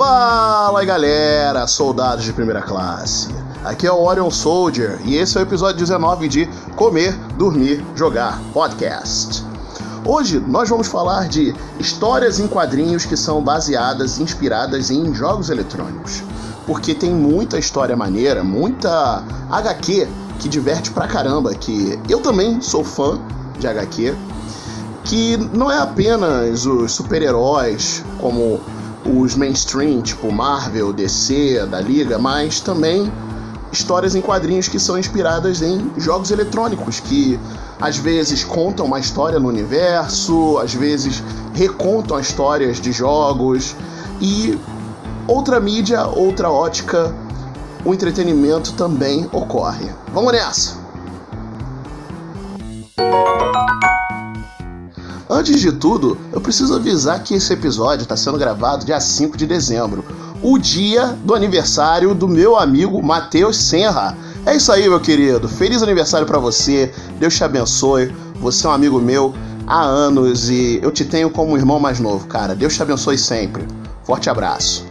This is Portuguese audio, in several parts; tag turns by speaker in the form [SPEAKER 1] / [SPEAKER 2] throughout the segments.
[SPEAKER 1] Fala galera, soldados de primeira classe. Aqui é o Orion Soldier e esse é o episódio 19 de Comer, Dormir, Jogar Podcast. Hoje nós vamos falar de histórias em quadrinhos que são baseadas, inspiradas em jogos eletrônicos. Porque tem muita história maneira, muita HQ que diverte pra caramba, que eu também sou fã de HQ, que não é apenas os super-heróis como os mainstream, tipo Marvel, DC, da Liga, mas também histórias em quadrinhos que são inspiradas em jogos eletrônicos, que às vezes contam uma história no universo, às vezes recontam histórias de jogos e outra mídia, outra ótica, o entretenimento também ocorre. Vamos nessa! Antes de tudo, eu preciso avisar que esse episódio está sendo gravado dia 5 de dezembro, o dia do aniversário do meu amigo Matheus Senra. É isso aí, meu querido. Feliz aniversário para você. Deus te abençoe. Você é um amigo meu há anos e eu te tenho como irmão mais novo, cara. Deus te abençoe sempre. Forte abraço.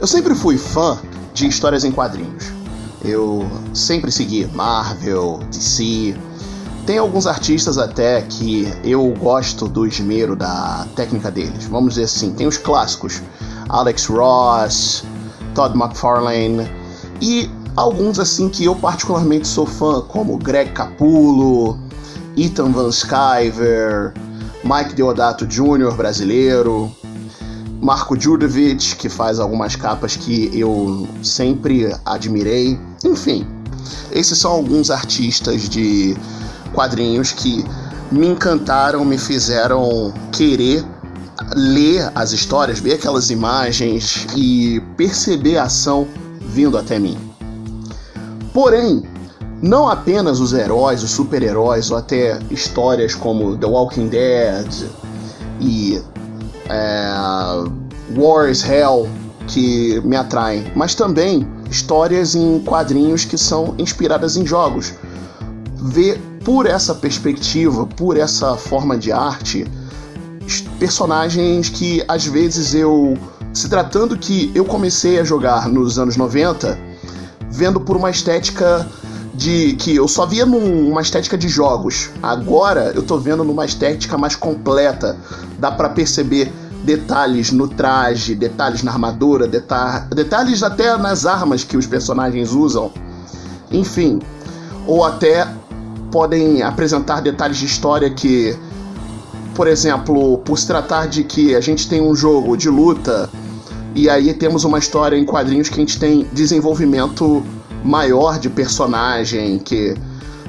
[SPEAKER 1] Eu sempre fui fã de histórias em quadrinhos. Eu sempre segui Marvel, DC, tem alguns artistas até que eu gosto do esmero da técnica deles. Vamos dizer assim, tem os clássicos, Alex Ross, Todd McFarlane e alguns assim que eu particularmente sou fã, como Greg Capullo, Ethan Van Sciver, Mike Deodato Jr. brasileiro, Marco Djurdovic, que faz algumas capas que eu sempre admirei. Enfim, esses são alguns artistas de quadrinhos que me encantaram, me fizeram querer ler as histórias, ver aquelas imagens e perceber a ação vindo até mim. Porém, não apenas os heróis, os super-heróis, ou até histórias como The Walking Dead e é, War is Hell que me atraem, mas também histórias em quadrinhos que são inspiradas em jogos. Ver por essa perspectiva, por essa forma de arte, personagens que às vezes eu. Se tratando que eu comecei a jogar nos anos 90, vendo por uma estética de. que eu só via numa estética de jogos. Agora eu tô vendo numa estética mais completa. Dá para perceber detalhes no traje, detalhes na armadura, deta detalhes até nas armas que os personagens usam. Enfim, ou até podem apresentar detalhes de história que, por exemplo, por se tratar de que a gente tem um jogo de luta e aí temos uma história em quadrinhos que a gente tem desenvolvimento maior de personagem que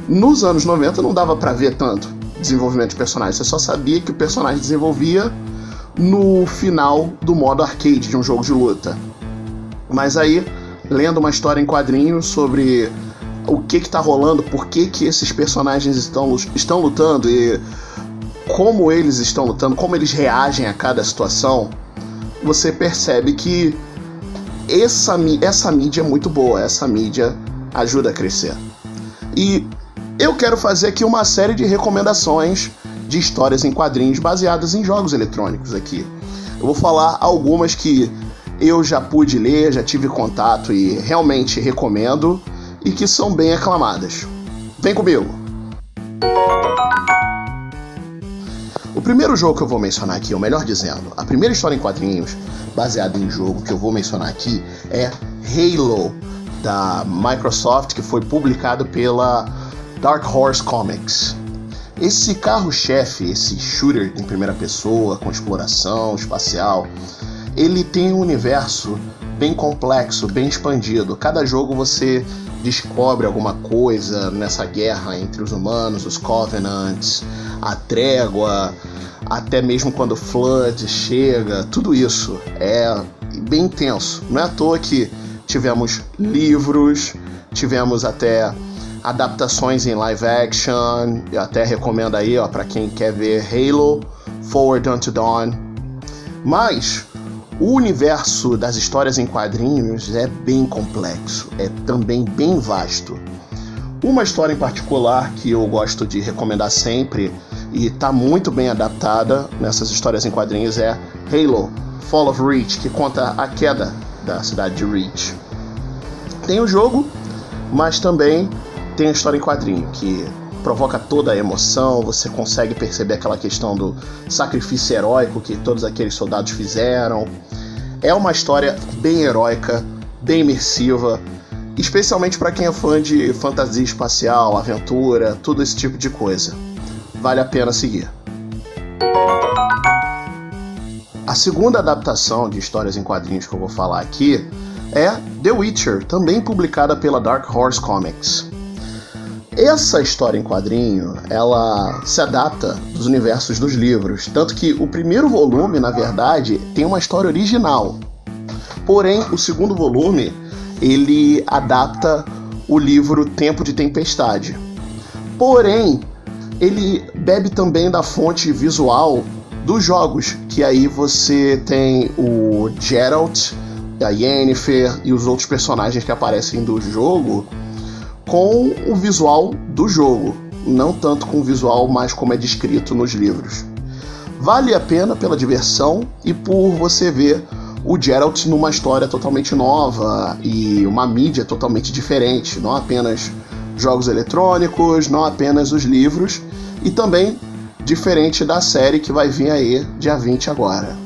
[SPEAKER 1] nos anos 90 não dava para ver tanto desenvolvimento de personagem, você só sabia que o personagem desenvolvia no final do modo arcade de um jogo de luta. Mas aí, lendo uma história em quadrinhos sobre o que que tá rolando, por que que esses personagens estão, estão lutando e como eles estão lutando, como eles reagem a cada situação, você percebe que essa, essa mídia é muito boa, essa mídia ajuda a crescer. E eu quero fazer aqui uma série de recomendações de histórias em quadrinhos baseadas em jogos eletrônicos aqui. Eu vou falar algumas que eu já pude ler, já tive contato e realmente recomendo e que são bem aclamadas. Vem comigo! O primeiro jogo que eu vou mencionar aqui, ou melhor dizendo, a primeira história em quadrinhos baseada em jogo que eu vou mencionar aqui é Halo da Microsoft, que foi publicado pela Dark Horse Comics. Esse carro-chefe, esse shooter em primeira pessoa, com exploração espacial, ele tem um universo bem complexo, bem expandido. Cada jogo você descobre alguma coisa nessa guerra entre os humanos, os Covenants, a trégua, até mesmo quando Flood chega, tudo isso é bem intenso. Não é à toa que tivemos livros, tivemos até adaptações em live action, eu até recomendo aí, ó, para quem quer ver Halo, Forward Unto Dawn. Mas o universo das histórias em quadrinhos é bem complexo, é também bem vasto. Uma história em particular que eu gosto de recomendar sempre e está muito bem adaptada nessas histórias em quadrinhos é Halo Fall of Reach, que conta a queda da cidade de Reach. Tem o jogo, mas também tem a história em quadrinho, que provoca toda a emoção, você consegue perceber aquela questão do sacrifício heróico que todos aqueles soldados fizeram. É uma história bem heróica, bem imersiva, especialmente para quem é fã de fantasia espacial, aventura, todo esse tipo de coisa. Vale a pena seguir. A segunda adaptação de histórias em quadrinhos que eu vou falar aqui é The Witcher, também publicada pela Dark Horse Comics. Essa história em quadrinho, ela se adapta dos universos dos livros, tanto que o primeiro volume, na verdade, tem uma história original. Porém, o segundo volume ele adapta o livro Tempo de Tempestade. Porém, ele bebe também da fonte visual dos jogos, que aí você tem o Geralt, a Yennefer e os outros personagens que aparecem do jogo com o visual do jogo, não tanto com o visual mais como é descrito nos livros. Vale a pena pela diversão e por você ver o Geralt numa história totalmente nova e uma mídia totalmente diferente, não apenas jogos eletrônicos, não apenas os livros, e também diferente da série que vai vir aí dia 20 agora.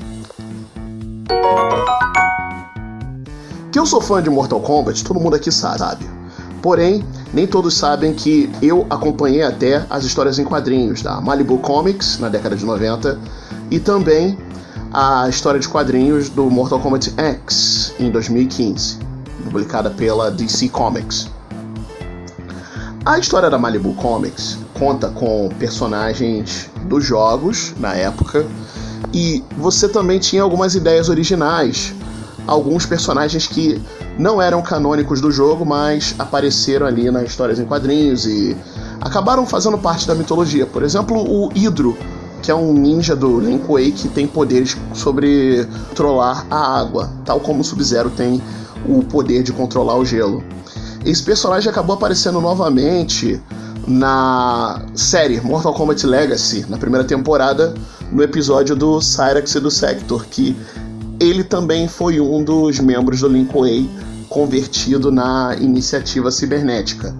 [SPEAKER 1] Que eu sou fã de Mortal Kombat, todo mundo aqui sabe. Porém, nem todos sabem que eu acompanhei até as histórias em quadrinhos da Malibu Comics na década de 90 e também a história de quadrinhos do Mortal Kombat X em 2015, publicada pela DC Comics. A história da Malibu Comics conta com personagens dos jogos na época e você também tinha algumas ideias originais, alguns personagens que não eram canônicos do jogo, mas apareceram ali nas histórias em quadrinhos e acabaram fazendo parte da mitologia. Por exemplo, o Hydro, que é um ninja do Link Way que tem poderes sobre controlar a água, tal como o Sub-Zero tem o poder de controlar o gelo. Esse personagem acabou aparecendo novamente na série Mortal Kombat Legacy, na primeira temporada, no episódio do Cyrax e do Sector, que ele também foi um dos membros do Link Way convertido na iniciativa cibernética.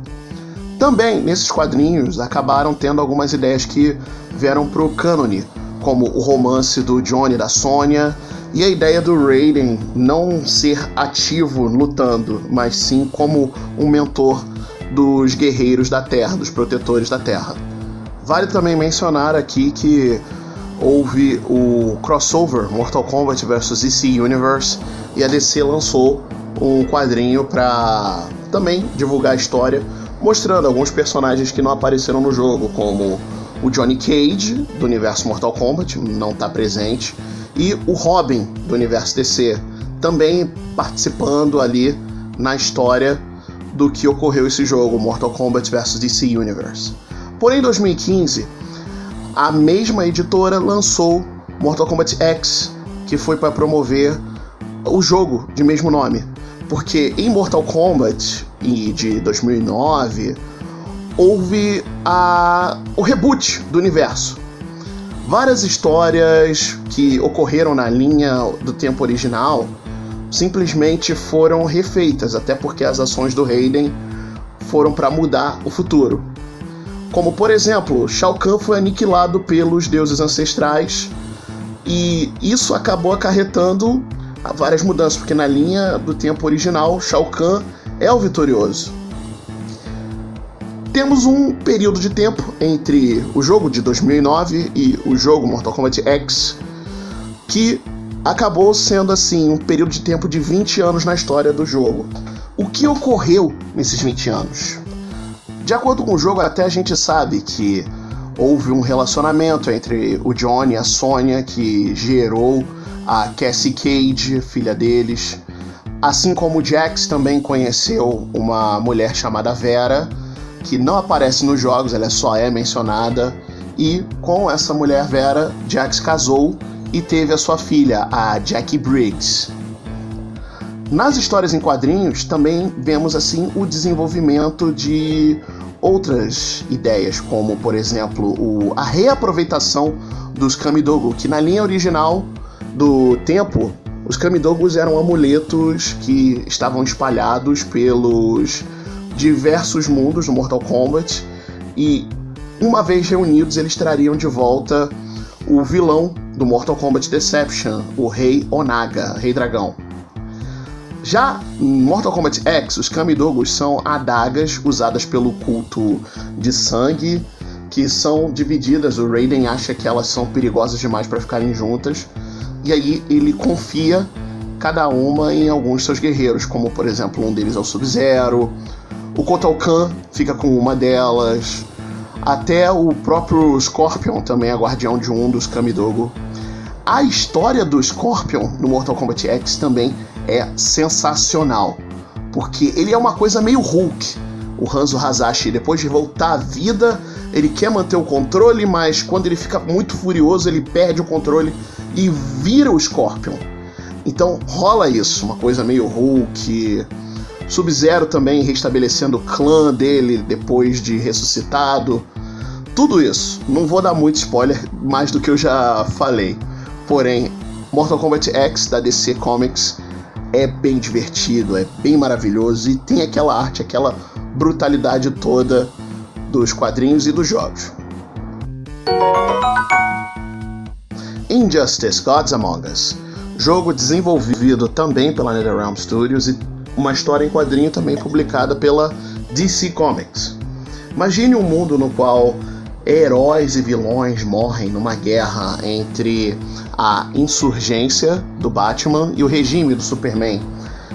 [SPEAKER 1] Também, nesses quadrinhos, acabaram tendo algumas ideias que vieram pro cânone, como o romance do Johnny da Sônia, e a ideia do Raiden não ser ativo lutando, mas sim como um mentor dos guerreiros da Terra, dos protetores da Terra. Vale também mencionar aqui que houve o crossover Mortal Kombat vs DC Universe e a DC lançou um quadrinho para também divulgar a história mostrando alguns personagens que não apareceram no jogo, como o Johnny Cage, do universo Mortal Kombat, não está presente, e o Robin, do universo DC, também participando ali na história do que ocorreu esse jogo, Mortal Kombat vs DC Universe. Porém, em 2015, a mesma editora lançou Mortal Kombat X, que foi para promover o jogo de mesmo nome. Porque em Mortal Kombat de 2009 houve a, o reboot do universo. Várias histórias que ocorreram na linha do tempo original simplesmente foram refeitas, até porque as ações do Raiden foram para mudar o futuro. Como por exemplo, Shao Kahn foi aniquilado pelos deuses ancestrais e isso acabou acarretando várias mudanças, porque na linha do tempo original, Shao Kahn é o vitorioso. Temos um período de tempo entre o jogo de 2009 e o jogo Mortal Kombat X que acabou sendo assim um período de tempo de 20 anos na história do jogo. O que ocorreu nesses 20 anos? De acordo com o jogo, até a gente sabe que houve um relacionamento entre o Johnny e a Sonya que gerou a Cassie Cage, filha deles. Assim como o Jax também conheceu uma mulher chamada Vera, que não aparece nos jogos, ela só é mencionada. E com essa mulher Vera, Jax casou e teve a sua filha, a Jackie Briggs. Nas histórias em quadrinhos também vemos assim o desenvolvimento de outras ideias, como por exemplo o, a reaproveitação dos Kamidogo, que na linha original do tempo, os Kamidogos eram amuletos que estavam espalhados pelos diversos mundos do Mortal Kombat e uma vez reunidos eles trariam de volta o vilão do Mortal Kombat Deception, o Rei Onaga, Rei Dragão. Já em Mortal Kombat X, os Kamidogos são adagas usadas pelo culto de sangue, que são divididas. O Raiden acha que elas são perigosas demais para ficarem juntas, e aí ele confia cada uma em alguns seus guerreiros, como por exemplo um deles é o Sub-Zero, o Kotal Kahn fica com uma delas, até o próprio Scorpion também é guardião de um dos Kamidogo. A história do Scorpion no Mortal Kombat X também é sensacional, porque ele é uma coisa meio Hulk. O Hanzo Hazashi, depois de voltar à vida, ele quer manter o controle, mas quando ele fica muito furioso, ele perde o controle e vira o Scorpion. Então rola isso, uma coisa meio Hulk. Sub-Zero também restabelecendo o clã dele depois de ressuscitado. Tudo isso. Não vou dar muito spoiler mais do que eu já falei. Porém, Mortal Kombat X da DC Comics é bem divertido, é bem maravilhoso e tem aquela arte, aquela brutalidade toda dos quadrinhos e dos jogos. Injustice Gods Among Us jogo desenvolvido também pela NetherRealm Studios e uma história em quadrinho também publicada pela DC Comics. Imagine um mundo no qual heróis e vilões morrem numa guerra entre a insurgência do Batman e o regime do Superman,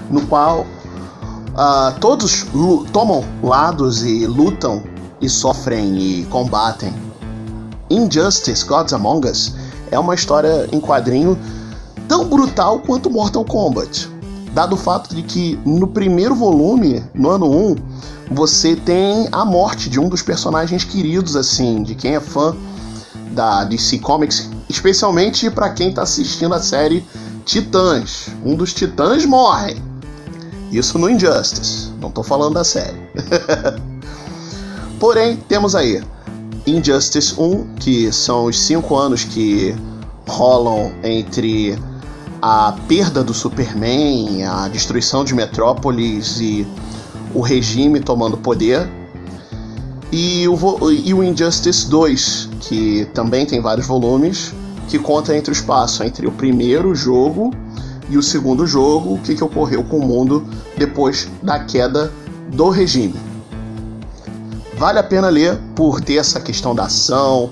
[SPEAKER 1] no qual uh, todos tomam lados e lutam e sofrem e combatem. Injustice Gods Among Us é uma história em quadrinho tão brutal quanto Mortal Kombat. Dado o fato de que no primeiro volume, no ano 1, você tem a morte de um dos personagens queridos, assim, de quem é fã da DC Comics, especialmente para quem está assistindo a série Titãs. Um dos Titãs morre. Isso no Injustice, não estou falando da série. Porém, temos aí Injustice 1, que são os cinco anos que rolam entre a perda do Superman, a destruição de Metrópolis e o regime tomando poder. E o, e o Injustice 2, que também tem vários volumes, que conta entre o espaço entre o primeiro jogo e o segundo jogo, o que, que ocorreu com o mundo depois da queda do regime. Vale a pena ler por ter essa questão da ação,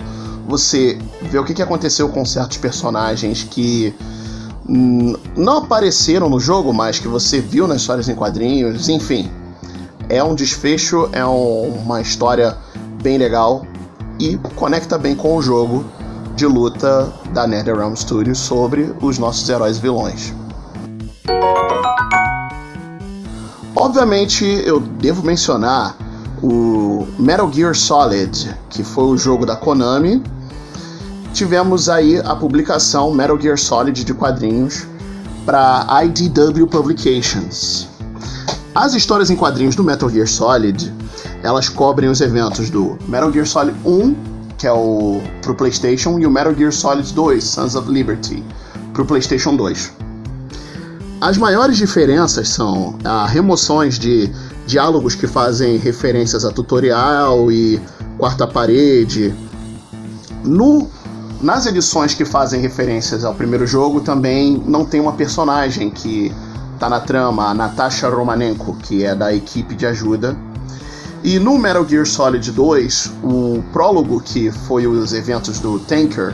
[SPEAKER 1] você vê o que, que aconteceu com certos personagens que não apareceram no jogo, mas que você viu nas histórias em quadrinhos, enfim. É um desfecho, é um, uma história bem legal e conecta bem com o jogo de luta da NetherRealm Studios sobre os nossos heróis vilões. Obviamente, eu devo mencionar o Metal Gear Solid, que foi o jogo da Konami, tivemos aí a publicação Metal Gear Solid de quadrinhos para IDW Publications. As histórias em quadrinhos do Metal Gear Solid, elas cobrem os eventos do Metal Gear Solid 1, que é o pro PlayStation, e o Metal Gear Solid 2, Sons of Liberty, pro PlayStation 2. As maiores diferenças são a remoções de diálogos que fazem referências a tutorial e quarta parede. No nas edições que fazem referências ao primeiro jogo, também não tem uma personagem que tá na trama, a Natasha Romanenko, que é da equipe de ajuda. E no Metal Gear Solid 2, o prólogo, que foi os eventos do Tanker,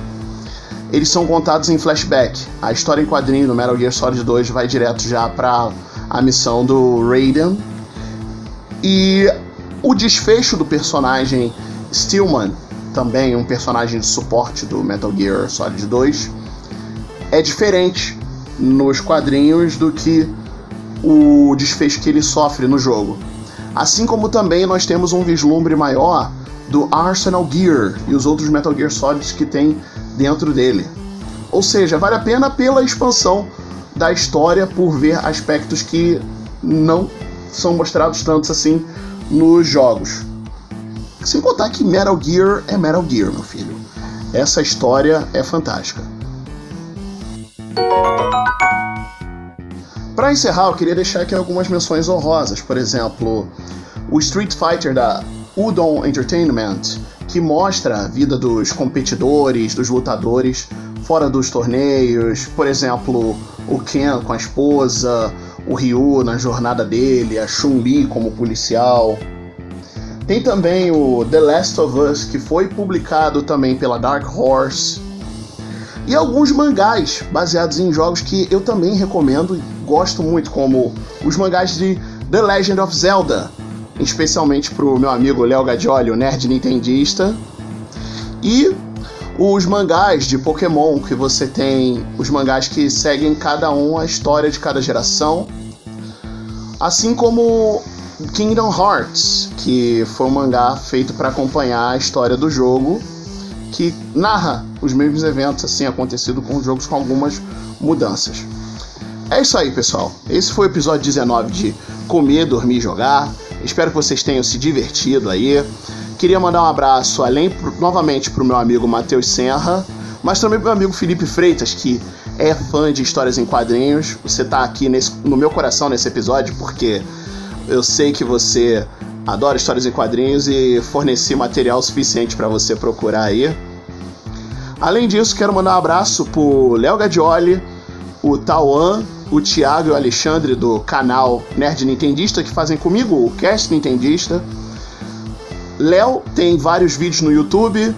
[SPEAKER 1] eles são contados em flashback. A história em quadrinho do Metal Gear Solid 2 vai direto já para a missão do Raiden. E o desfecho do personagem Stillman também um personagem de suporte do Metal Gear Solid 2, é diferente nos quadrinhos do que o desfecho que ele sofre no jogo. Assim como também nós temos um vislumbre maior do Arsenal Gear e os outros Metal Gear Solids que tem dentro dele. Ou seja, vale a pena pela expansão da história por ver aspectos que não são mostrados tantos assim nos jogos. Sem contar que Metal Gear é Metal Gear, meu filho. Essa história é fantástica. Para encerrar, eu queria deixar aqui algumas menções honrosas. Por exemplo, o Street Fighter da Udon Entertainment, que mostra a vida dos competidores, dos lutadores fora dos torneios. Por exemplo, o Ken com a esposa, o Ryu na jornada dele, a Chun-Li como policial. Tem também o The Last of Us, que foi publicado também pela Dark Horse. E alguns mangás baseados em jogos que eu também recomendo e gosto muito, como os mangás de The Legend of Zelda, especialmente pro meu amigo Léo Gadioli, o nerd nintendista. E os mangás de Pokémon, que você tem os mangás que seguem cada um a história de cada geração. Assim como Kingdom Hearts, que foi um mangá feito para acompanhar a história do jogo, que narra os mesmos eventos assim acontecido com jogos com algumas mudanças. É isso aí, pessoal. Esse foi o episódio 19 de Comer, Dormir e Jogar. Espero que vocês tenham se divertido aí. Queria mandar um abraço além novamente para o meu amigo Matheus Serra, mas também para o meu amigo Felipe Freitas, que é fã de histórias em quadrinhos. Você está aqui nesse, no meu coração nesse episódio porque eu sei que você adora histórias em quadrinhos e forneci material suficiente para você procurar aí. Além disso, quero mandar um abraço pro Léo Gadioli, o Tauan, o Thiago e o Alexandre do canal Nerd Nintendista que fazem comigo o Cast Nintendista. Léo tem vários vídeos no YouTube.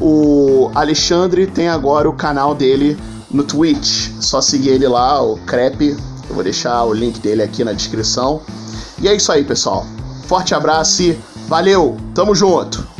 [SPEAKER 1] O Alexandre tem agora o canal dele no Twitch. Só seguir ele lá, o Crepe. Eu vou deixar o link dele aqui na descrição. E é isso aí, pessoal. Forte abraço e valeu, tamo junto!